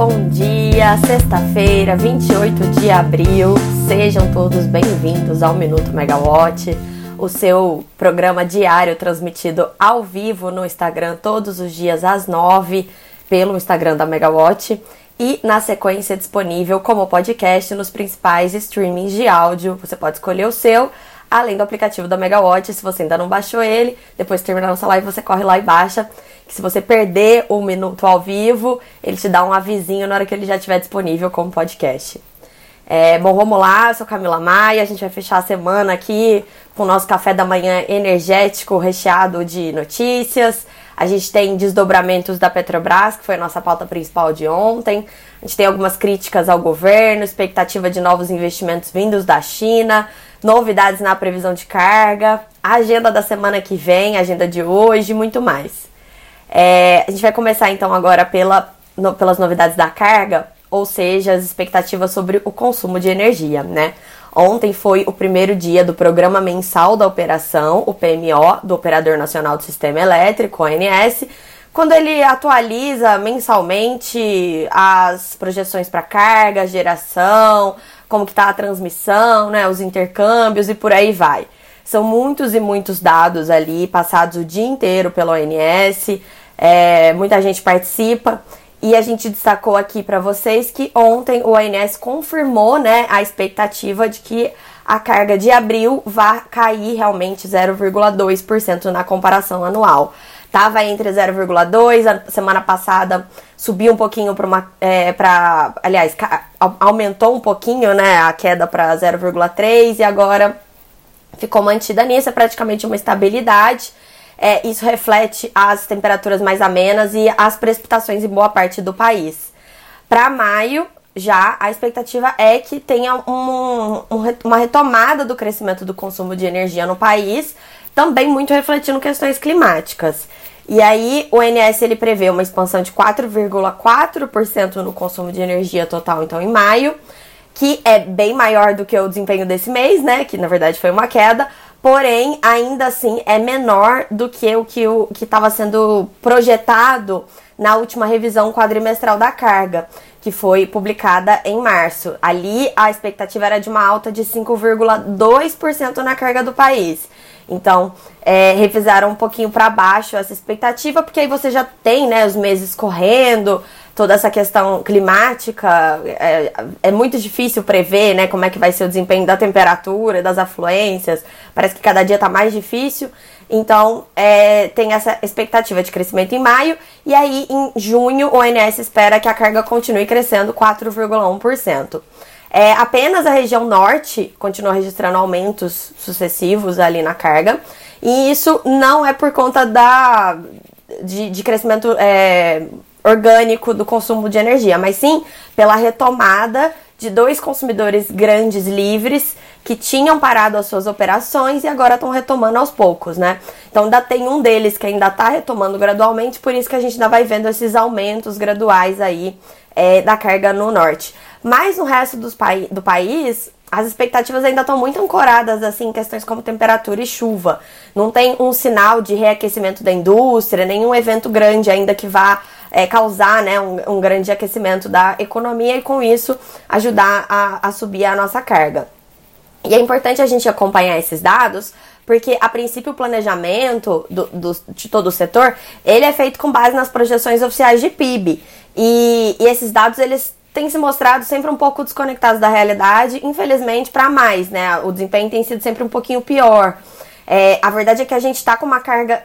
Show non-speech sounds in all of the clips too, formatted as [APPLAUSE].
bom dia! Sexta-feira, 28 de abril. Sejam todos bem-vindos ao Minuto Megawatt, o seu programa diário transmitido ao vivo no Instagram todos os dias às 9 pelo Instagram da Megawatt e na sequência disponível como podcast nos principais streamings de áudio. Você pode escolher o seu, além do aplicativo da Megawatt, se você ainda não baixou ele, depois de terminar nossa live você corre lá e baixa que se você perder o minuto ao vivo, ele te dá um avisinho na hora que ele já estiver disponível como podcast. É, bom, vamos lá, eu sou Camila Maia, a gente vai fechar a semana aqui com o nosso café da manhã energético recheado de notícias. A gente tem desdobramentos da Petrobras, que foi a nossa pauta principal de ontem. A gente tem algumas críticas ao governo, expectativa de novos investimentos vindos da China, novidades na previsão de carga, agenda da semana que vem, agenda de hoje, muito mais. É, a gente vai começar então agora pela, no, pelas novidades da carga, ou seja, as expectativas sobre o consumo de energia, né? Ontem foi o primeiro dia do programa mensal da operação, o PMO, do Operador Nacional do Sistema Elétrico, ONS, quando ele atualiza mensalmente as projeções para carga, geração, como que está a transmissão, né, os intercâmbios e por aí vai. São muitos e muitos dados ali passados o dia inteiro pela ONS é, muita gente participa. E a gente destacou aqui para vocês que ontem o ANS confirmou né, a expectativa de que a carga de abril vai cair realmente 0,2% na comparação anual. Tava entre 0,2, a semana passada subiu um pouquinho para uma. É, pra, aliás, aumentou um pouquinho né, a queda para 0,3 e agora ficou mantida nisso, é praticamente uma estabilidade é, isso reflete as temperaturas mais amenas e as precipitações em boa parte do país. Para maio, já a expectativa é que tenha um, um, uma retomada do crescimento do consumo de energia no país, também muito refletindo questões climáticas. E aí o NS ele prevê uma expansão de 4,4% no consumo de energia total, então em maio, que é bem maior do que o desempenho desse mês, né? Que na verdade foi uma queda, porém ainda assim é menor do que o que o estava sendo projetado na última revisão quadrimestral da carga, que foi publicada em março. Ali a expectativa era de uma alta de 5,2% na carga do país. Então, é, revisaram um pouquinho para baixo essa expectativa, porque aí você já tem né, os meses correndo, toda essa questão climática, é, é, muito difícil prever, né, como é que vai ser o desempenho da temperatura, das afluências. Parece que cada dia está mais difícil. Então, é, tem essa expectativa de crescimento em maio. E aí, em junho, o ONS espera que a carga continue crescendo 4,1%. É, apenas a região norte continua registrando aumentos sucessivos ali na carga. E isso não é por conta da, de, de crescimento é, orgânico do consumo de energia, mas sim pela retomada de dois consumidores grandes livres que tinham parado as suas operações e agora estão retomando aos poucos, né? Então ainda tem um deles que ainda está retomando gradualmente, por isso que a gente ainda vai vendo esses aumentos graduais aí é, da carga no norte. Mas no resto dos do país, as expectativas ainda estão muito ancoradas assim em questões como temperatura e chuva. Não tem um sinal de reaquecimento da indústria, nenhum evento grande ainda que vá é, causar né, um, um, grande aquecimento da economia e com isso ajudar a, a subir a nossa carga. E é importante a gente acompanhar esses dados porque a princípio o planejamento do, do, de todo o setor ele é feito com base nas projeções oficiais de PIB e, e esses dados eles têm se mostrado sempre um pouco desconectados da realidade, infelizmente para mais, né? O desempenho tem sido sempre um pouquinho pior. É, a verdade é que a gente está com uma carga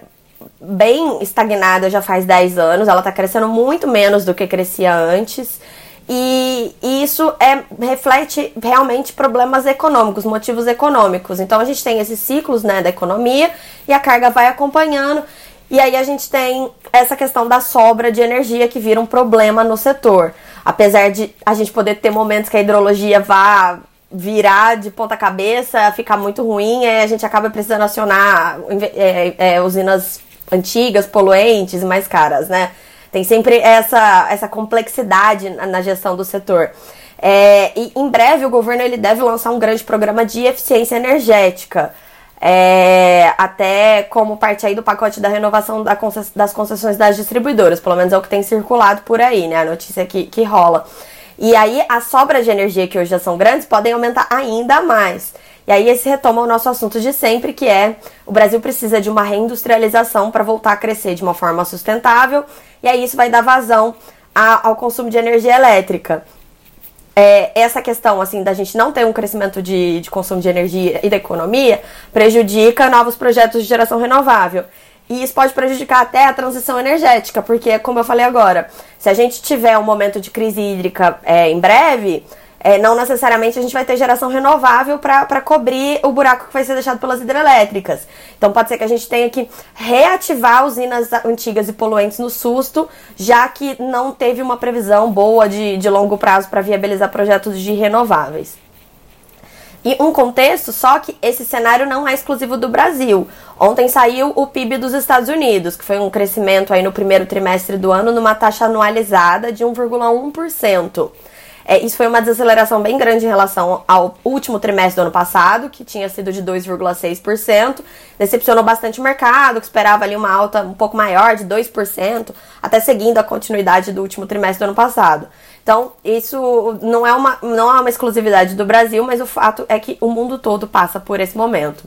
bem estagnada já faz 10 anos, ela está crescendo muito menos do que crescia antes. E, e isso é, reflete realmente problemas econômicos, motivos econômicos. Então a gente tem esses ciclos né, da economia e a carga vai acompanhando. E aí a gente tem essa questão da sobra de energia que vira um problema no setor. Apesar de a gente poder ter momentos que a hidrologia vá virar de ponta cabeça, ficar muito ruim, a gente acaba precisando acionar é, é, usinas antigas, poluentes e mais caras, né? Tem sempre essa, essa complexidade na, gestão do setor. É, e em breve o governo ele deve lançar um grande programa de eficiência energética. é, até como parte aí do pacote da renovação da concess das concessões das distribuidoras, pelo menos é o que tem circulado por aí, né? A notícia que, que rola. E aí as sobras de energia que hoje já são grandes podem aumentar ainda mais. E aí esse retoma o nosso assunto de sempre, que é o Brasil precisa de uma reindustrialização para voltar a crescer de uma forma sustentável, e aí isso vai dar vazão a, ao consumo de energia elétrica. É, essa questão assim da gente não ter um crescimento de, de consumo de energia e da economia prejudica novos projetos de geração renovável. E isso pode prejudicar até a transição energética, porque, como eu falei agora, se a gente tiver um momento de crise hídrica é, em breve, é, não necessariamente a gente vai ter geração renovável para cobrir o buraco que vai ser deixado pelas hidrelétricas. Então pode ser que a gente tenha que reativar usinas antigas e poluentes no susto, já que não teve uma previsão boa de, de longo prazo para viabilizar projetos de renováveis. E um contexto, só que esse cenário não é exclusivo do Brasil. Ontem saiu o PIB dos Estados Unidos, que foi um crescimento aí no primeiro trimestre do ano numa taxa anualizada de 1,1%. É, isso foi uma desaceleração bem grande em relação ao último trimestre do ano passado, que tinha sido de 2,6%. Decepcionou bastante o mercado, que esperava ali uma alta um pouco maior, de 2%, até seguindo a continuidade do último trimestre do ano passado. Então, isso não é uma, não é uma exclusividade do Brasil, mas o fato é que o mundo todo passa por esse momento.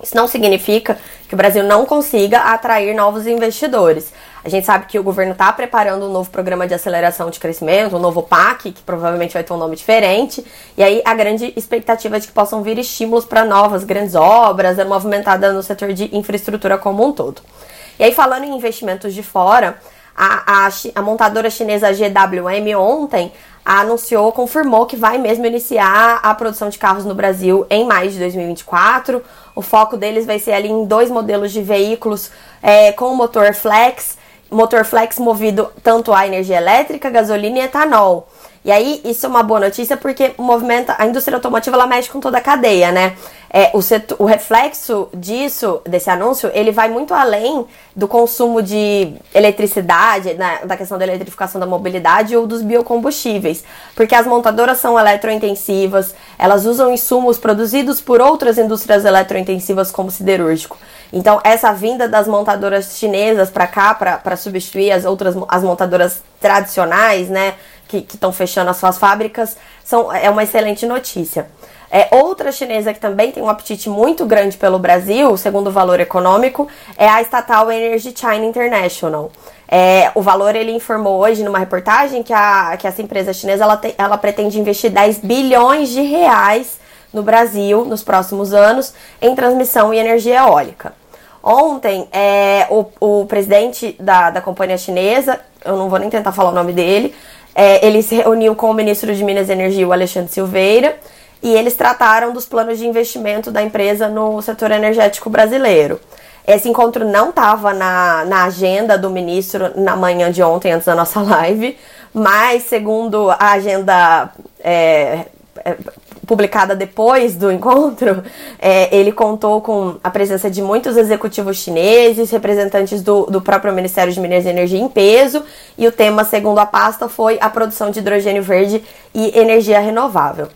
Isso não significa que o Brasil não consiga atrair novos investidores. A gente sabe que o governo está preparando um novo programa de aceleração de crescimento, um novo PAC, que provavelmente vai ter um nome diferente. E aí a grande expectativa é de que possam vir estímulos para novas grandes obras, é movimentada no setor de infraestrutura como um todo. E aí, falando em investimentos de fora, a, a, a montadora chinesa GWM ontem anunciou, confirmou que vai mesmo iniciar a produção de carros no Brasil em maio de 2024. O foco deles vai ser ali em dois modelos de veículos é, com motor flex, motor flex movido tanto a energia elétrica, gasolina e etanol. E aí, isso é uma boa notícia porque movimenta a indústria automotiva ela mexe com toda a cadeia, né? É, o, setor, o reflexo disso, desse anúncio, ele vai muito além do consumo de eletricidade, né, da questão da eletrificação da mobilidade ou dos biocombustíveis. Porque as montadoras são eletrointensivas, elas usam insumos produzidos por outras indústrias eletrointensivas, como siderúrgico. Então, essa vinda das montadoras chinesas para cá, para substituir as outras as montadoras tradicionais, né? Que estão fechando as suas fábricas, são, é uma excelente notícia. É, outra chinesa que também tem um apetite muito grande pelo Brasil, segundo o valor econômico, é a estatal Energy China International. É, o valor ele informou hoje numa reportagem que, a, que essa empresa chinesa ela, te, ela pretende investir 10 bilhões de reais no Brasil nos próximos anos em transmissão e energia eólica. Ontem, é, o, o presidente da, da companhia chinesa, eu não vou nem tentar falar o nome dele, é, ele se reuniu com o ministro de Minas e Energia, o Alexandre Silveira, e eles trataram dos planos de investimento da empresa no setor energético brasileiro. Esse encontro não estava na, na agenda do ministro na manhã de ontem, antes da nossa [LAUGHS] live, mas segundo a agenda é, é, publicada depois do encontro, é, ele contou com a presença de muitos executivos chineses, representantes do, do próprio Ministério de Minas e Energia em peso, e o tema, segundo a pasta, foi a produção de hidrogênio verde e energia renovável.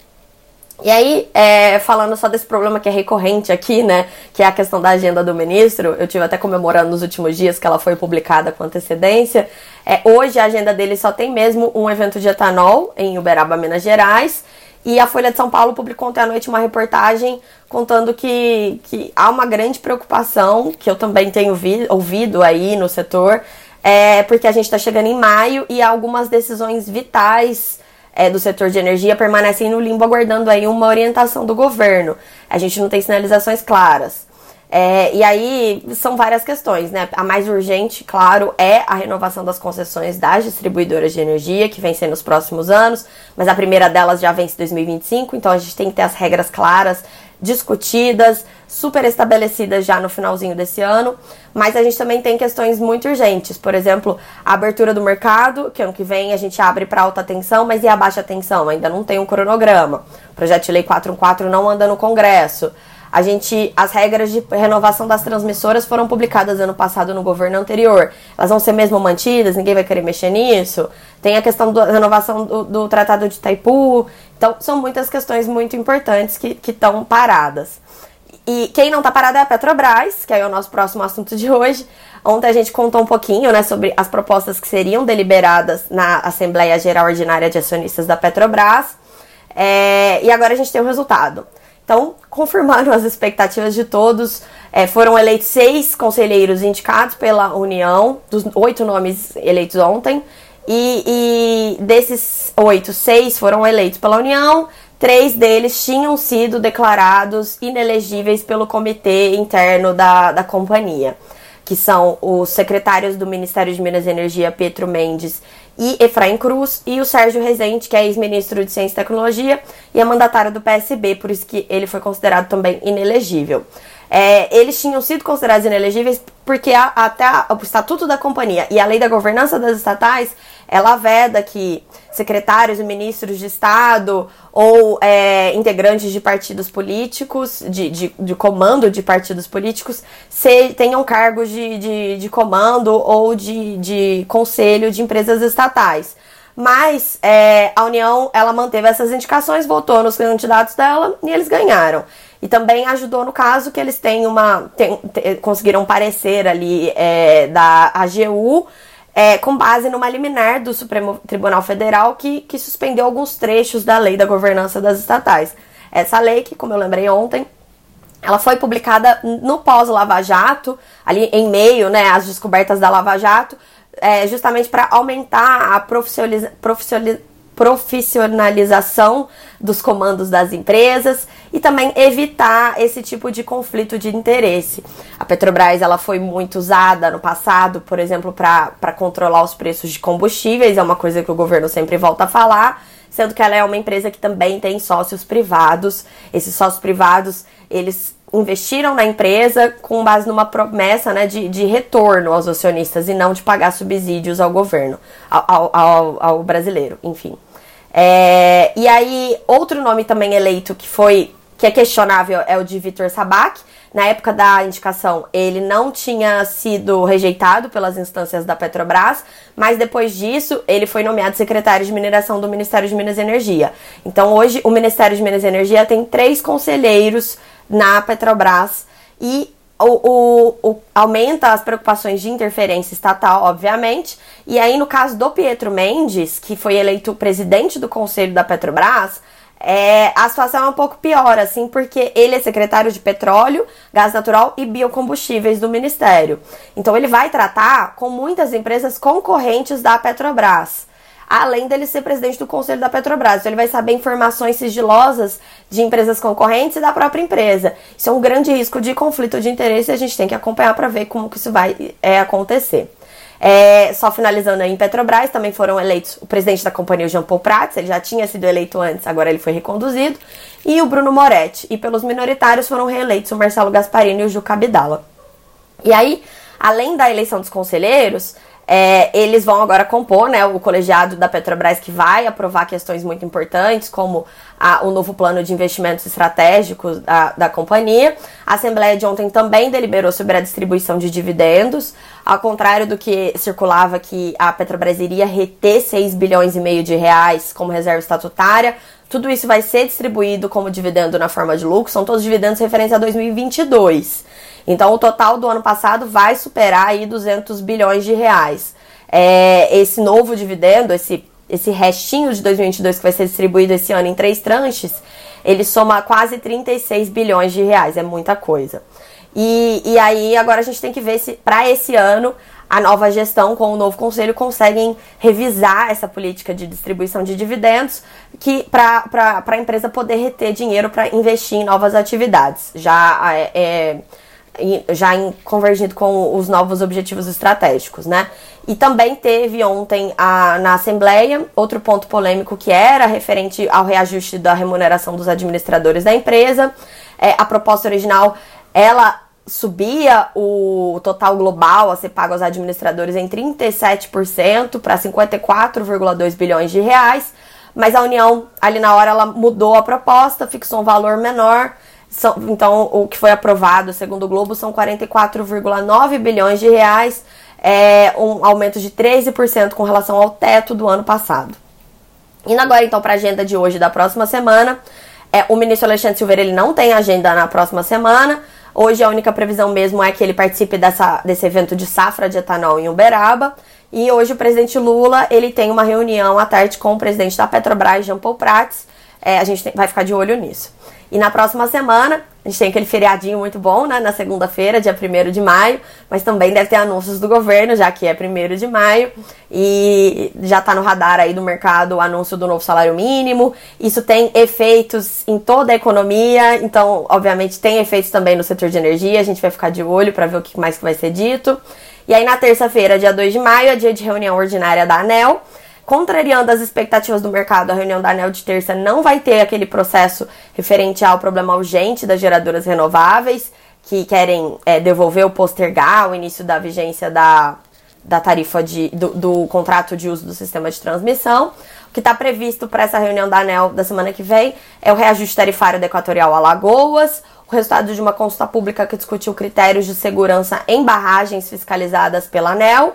E aí, é, falando só desse problema que é recorrente aqui, né, que é a questão da agenda do ministro, eu tive até comemorando nos últimos dias que ela foi publicada com antecedência. É, hoje a agenda dele só tem mesmo um evento de etanol em Uberaba, Minas Gerais, e a Folha de São Paulo publicou ontem à noite uma reportagem contando que, que há uma grande preocupação, que eu também tenho vi, ouvido aí no setor, é, porque a gente está chegando em maio e algumas decisões vitais é, do setor de energia permanecem no limbo, aguardando aí uma orientação do governo. A gente não tem sinalizações claras. É, e aí são várias questões, né? A mais urgente, claro, é a renovação das concessões das distribuidoras de energia, que vem nos próximos anos, mas a primeira delas já vence em 2025, então a gente tem que ter as regras claras, discutidas, super estabelecidas já no finalzinho desse ano. Mas a gente também tem questões muito urgentes, por exemplo, a abertura do mercado, que ano que vem a gente abre para alta tensão, mas e a baixa tensão? Ainda não tem um cronograma. O projeto de lei 414 não anda no Congresso. A gente, as regras de renovação das transmissoras foram publicadas ano passado no governo anterior. Elas vão ser mesmo mantidas? Ninguém vai querer mexer nisso? Tem a questão da renovação do, do Tratado de Itaipu. Então, são muitas questões muito importantes que estão paradas. e quem não tá parado é a Petrobras, que é o nosso próximo assunto de hoje. Ontem a gente contou um pouquinho, né, sobre as propostas que seriam deliberadas na Assembleia Geral Ordinária de Acionistas da Petrobras. É, e agora a gente tem o resultado. Então, confirmaram as expectativas de todos. É, foram eleitos seis conselheiros indicados pela União, dos oito nomes eleitos ontem. E, e desses oito, seis foram eleitos pela União, três deles tinham sido declarados inelegíveis pelo comitê interno da, da companhia, que são os secretários do Ministério de Minas e Energia, Petro Mendes e Efraim Cruz, e o Sérgio Rezende, que é ex-ministro de Ciência e Tecnologia e é mandatário do PSB, por isso que ele foi considerado também inelegível. É, eles tinham sido considerados inelegíveis porque a, até a, o Estatuto da Companhia e a Lei da Governança das Estatais ela veda que secretários e ministros de Estado ou é, integrantes de partidos políticos, de, de, de, comando de partidos políticos, se, tenham cargos de, de, de comando ou de, de conselho de empresas estatais. Mas é, a União ela manteve essas indicações, votou nos candidatos dela e eles ganharam. E também ajudou no caso que eles têm uma. Tem, conseguiram parecer ali é, da AGU é, com base numa liminar do Supremo Tribunal Federal que, que suspendeu alguns trechos da lei da governança das estatais. Essa lei, que, como eu lembrei ontem, ela foi publicada no pós-Lava Jato, ali em meio né, às descobertas da Lava Jato, é, justamente para aumentar a profissionalização profissionalização dos comandos das empresas e também evitar esse tipo de conflito de interesse. A Petrobras ela foi muito usada no passado, por exemplo, para controlar os preços de combustíveis, é uma coisa que o governo sempre volta a falar, sendo que ela é uma empresa que também tem sócios privados. Esses sócios privados, eles investiram na empresa com base numa promessa né, de, de retorno aos acionistas e não de pagar subsídios ao governo, ao, ao, ao brasileiro, enfim. É, e aí, outro nome também eleito que foi que é questionável é o de Vitor Sabac. Na época da indicação, ele não tinha sido rejeitado pelas instâncias da Petrobras, mas depois disso, ele foi nomeado secretário de mineração do Ministério de Minas e Energia. Então, hoje, o Ministério de Minas e Energia tem três conselheiros na Petrobras e o, o, o, aumenta as preocupações de interferência estatal, obviamente. E aí, no caso do Pietro Mendes, que foi eleito presidente do conselho da Petrobras, é, a situação é um pouco pior, assim, porque ele é secretário de petróleo, gás natural e biocombustíveis do Ministério. Então, ele vai tratar com muitas empresas concorrentes da Petrobras além dele ser presidente do conselho da Petrobras. Então, ele vai saber informações sigilosas de empresas concorrentes e da própria empresa. Isso é um grande risco de conflito de interesse e a gente tem que acompanhar para ver como que isso vai é, acontecer. É, só finalizando aí em Petrobras, também foram eleitos o presidente da companhia, o Jean Paul Prats, ele já tinha sido eleito antes, agora ele foi reconduzido, e o Bruno Moretti. E pelos minoritários foram reeleitos o Marcelo Gasparini e o Juca Abdala. E aí, além da eleição dos conselheiros, é, eles vão agora compor né, o colegiado da Petrobras que vai aprovar questões muito importantes, como a, o novo plano de investimentos estratégicos da, da companhia. A Assembleia de ontem também deliberou sobre a distribuição de dividendos, ao contrário do que circulava que a Petrobras iria reter 6 bilhões e meio de reais como reserva estatutária. Tudo isso vai ser distribuído como dividendo na forma de lucro, são todos dividendos referentes a 2022. Então, o total do ano passado vai superar aí 200 bilhões de reais. É, esse novo dividendo, esse, esse restinho de 2022 que vai ser distribuído esse ano em três tranches, ele soma quase 36 bilhões de reais, é muita coisa. E, e aí, agora a gente tem que ver se para esse ano a nova gestão com o novo conselho conseguem revisar essa política de distribuição de dividendos que para a empresa poder reter dinheiro para investir em novas atividades. Já é, é já em, convergindo com os novos objetivos estratégicos, né? E também teve ontem a, na Assembleia outro ponto polêmico que era referente ao reajuste da remuneração dos administradores da empresa. É, a proposta original, ela subia o total global a ser pago aos administradores em 37% para 54,2 bilhões de reais, mas a União ali na hora ela mudou a proposta, fixou um valor menor são, então, o que foi aprovado, segundo o Globo, são 44,9 bilhões de reais, é um aumento de 13% com relação ao teto do ano passado. Indo agora, então, para a agenda de hoje da próxima semana, É, o ministro Alexandre Silveira ele não tem agenda na próxima semana. Hoje a única previsão mesmo é que ele participe dessa, desse evento de safra de etanol em Uberaba. E hoje o presidente Lula ele tem uma reunião à tarde com o presidente da Petrobras, Jean Paul Prats. É, a gente tem, vai ficar de olho nisso. E na próxima semana, a gente tem aquele feriadinho muito bom, né? Na segunda-feira, dia 1 de maio, mas também deve ter anúncios do governo, já que é 1 de maio. E já tá no radar aí do mercado o anúncio do novo salário mínimo. Isso tem efeitos em toda a economia, então, obviamente, tem efeitos também no setor de energia. A gente vai ficar de olho para ver o que mais que vai ser dito. E aí, na terça-feira, dia 2 de maio, é dia de reunião ordinária da ANEL contrariando as expectativas do mercado, a reunião da ANEL de terça não vai ter aquele processo referente ao problema urgente das geradoras renováveis, que querem é, devolver ou postergar o início da vigência da, da tarifa de, do, do contrato de uso do sistema de transmissão. O que está previsto para essa reunião da ANEL da semana que vem é o reajuste tarifário da Equatorial Alagoas, o resultado de uma consulta pública que discutiu critérios de segurança em barragens fiscalizadas pela ANEL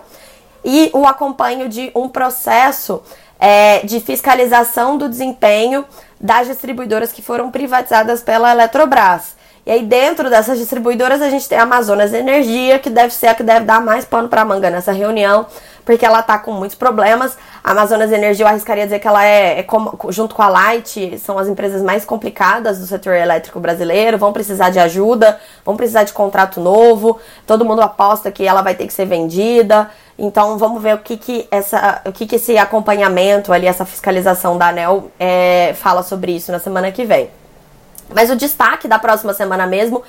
e o acompanho de um processo é, de fiscalização do desempenho das distribuidoras que foram privatizadas pela Eletrobras. E aí, dentro dessas distribuidoras, a gente tem a Amazonas Energia, que deve ser a que deve dar mais pano para manga nessa reunião, porque ela está com muitos problemas. A Amazonas Energia, eu arriscaria dizer que ela é, é como, junto com a Light, são as empresas mais complicadas do setor elétrico brasileiro, vão precisar de ajuda, vão precisar de contrato novo, todo mundo aposta que ela vai ter que ser vendida. Então vamos ver o que, que, essa, o que, que esse acompanhamento ali, essa fiscalização da ANEL é, fala sobre isso na semana que vem. Mas o destaque da próxima semana mesmo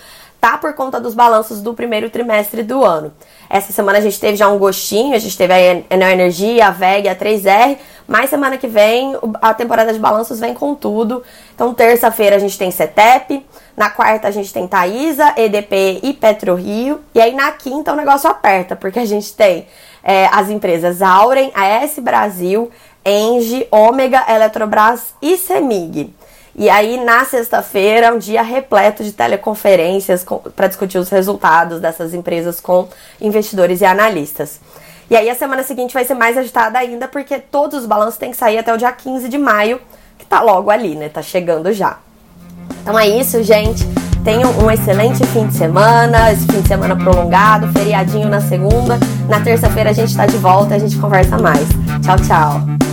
tá por conta dos balanços do primeiro trimestre do ano. Essa semana a gente teve já um gostinho, a gente teve a Enel Energia, a VEG, a 3R, mas semana que vem a temporada de balanços vem com tudo. Então, terça-feira a gente tem CETEP, na quarta a gente tem Taísa, EDP e PetroRio, e aí na quinta o negócio aperta, porque a gente tem é, as empresas Auren, AS Brasil, Engie, Ômega, Eletrobras e Semig. E aí, na sexta-feira, um dia repleto de teleconferências para discutir os resultados dessas empresas com investidores e analistas. E aí, a semana seguinte vai ser mais agitada ainda, porque todos os balanços têm que sair até o dia 15 de maio, que tá logo ali, né? Tá chegando já. Então é isso, gente. Tenham um excelente fim de semana, esse fim de semana prolongado, feriadinho na segunda. Na terça-feira a gente tá de volta e a gente conversa mais. Tchau, tchau.